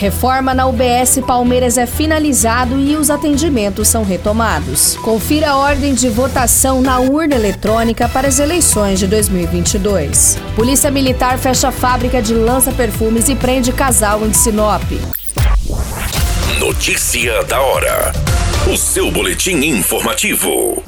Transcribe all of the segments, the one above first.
Reforma na UBS Palmeiras é finalizado e os atendimentos são retomados. Confira a ordem de votação na urna eletrônica para as eleições de 2022. Polícia Militar fecha fábrica de lança-perfumes e prende casal em Sinop. Notícia da hora. O seu boletim informativo.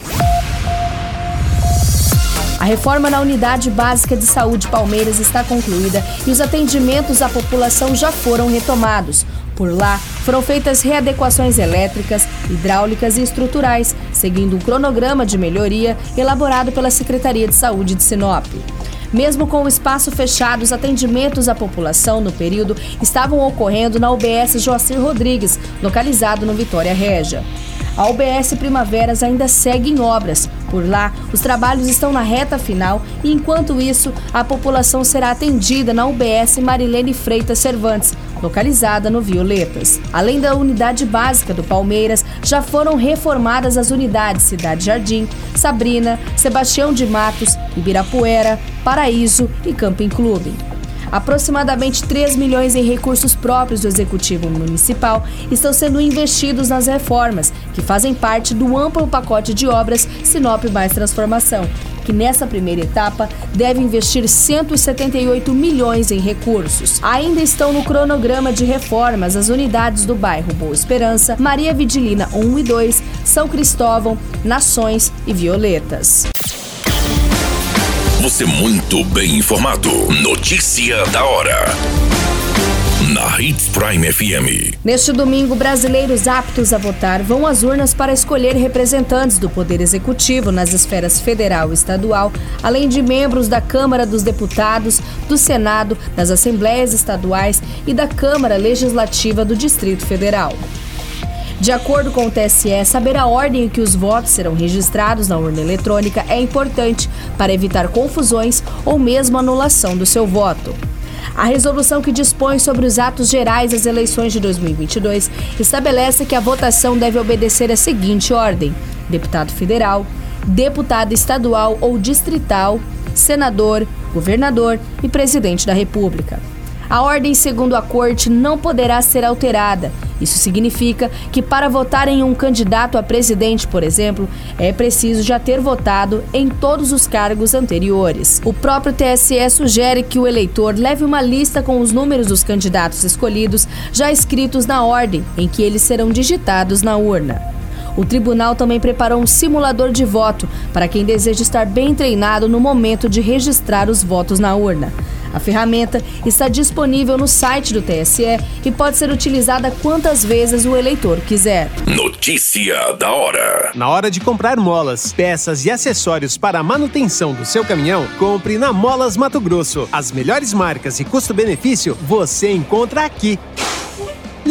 A reforma na Unidade Básica de Saúde Palmeiras está concluída e os atendimentos à população já foram retomados. Por lá, foram feitas readequações elétricas, hidráulicas e estruturais, seguindo um cronograma de melhoria elaborado pela Secretaria de Saúde de Sinop. Mesmo com o espaço fechado, os atendimentos à população no período estavam ocorrendo na UBS Joacir Rodrigues, localizado no Vitória Régia. A UBS Primaveras ainda segue em obras. Por lá, os trabalhos estão na reta final e, enquanto isso, a população será atendida na UBS Marilene Freitas Cervantes, localizada no Violetas. Além da unidade básica do Palmeiras, já foram reformadas as unidades Cidade Jardim, Sabrina, Sebastião de Matos, Ibirapuera, Paraíso e Camping Clube. Aproximadamente 3 milhões em recursos próprios do Executivo Municipal estão sendo investidos nas reformas, que fazem parte do amplo pacote de obras Sinop Mais Transformação, que nessa primeira etapa deve investir 178 milhões em recursos. Ainda estão no cronograma de reformas as unidades do bairro Boa Esperança, Maria Vidilina 1 e 2, São Cristóvão, Nações e Violetas. Você muito bem informado. Notícia da hora. Na Hits Prime FM. Neste domingo, brasileiros aptos a votar vão às urnas para escolher representantes do Poder Executivo nas esferas federal e estadual, além de membros da Câmara dos Deputados, do Senado, das Assembleias Estaduais e da Câmara Legislativa do Distrito Federal. De acordo com o TSE, saber a ordem em que os votos serão registrados na urna eletrônica é importante para evitar confusões ou mesmo anulação do seu voto. A resolução que dispõe sobre os atos gerais das eleições de 2022 estabelece que a votação deve obedecer a seguinte ordem: deputado federal, deputado estadual ou distrital, senador, governador e presidente da República. A ordem, segundo a Corte, não poderá ser alterada. Isso significa que, para votar em um candidato a presidente, por exemplo, é preciso já ter votado em todos os cargos anteriores. O próprio TSE sugere que o eleitor leve uma lista com os números dos candidatos escolhidos já escritos na ordem em que eles serão digitados na urna. O tribunal também preparou um simulador de voto para quem deseja estar bem treinado no momento de registrar os votos na urna. A ferramenta está disponível no site do TSE e pode ser utilizada quantas vezes o eleitor quiser. Notícia da hora. Na hora de comprar molas, peças e acessórios para a manutenção do seu caminhão, compre na Molas Mato Grosso. As melhores marcas e custo-benefício você encontra aqui.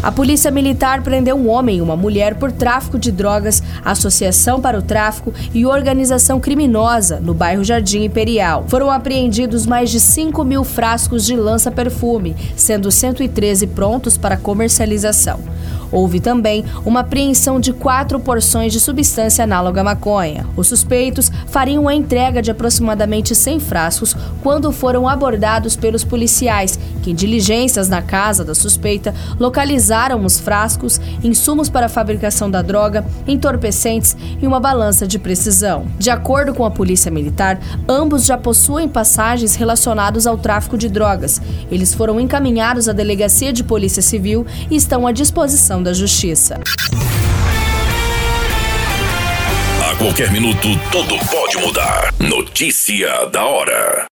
A Polícia Militar prendeu um homem e uma mulher por tráfico de drogas, associação para o tráfico e organização criminosa no bairro Jardim Imperial. Foram apreendidos mais de 5 mil frascos de lança-perfume, sendo 113 prontos para comercialização. Houve também uma apreensão de quatro porções de substância análoga à maconha. Os suspeitos fariam a entrega de aproximadamente 100 frascos quando foram abordados pelos policiais, em diligências na casa da suspeita localizaram os frascos, insumos para a fabricação da droga, entorpecentes e uma balança de precisão. De acordo com a Polícia Militar, ambos já possuem passagens relacionados ao tráfico de drogas. Eles foram encaminhados à Delegacia de Polícia Civil e estão à disposição da Justiça. A qualquer minuto, tudo pode mudar. Notícia da hora.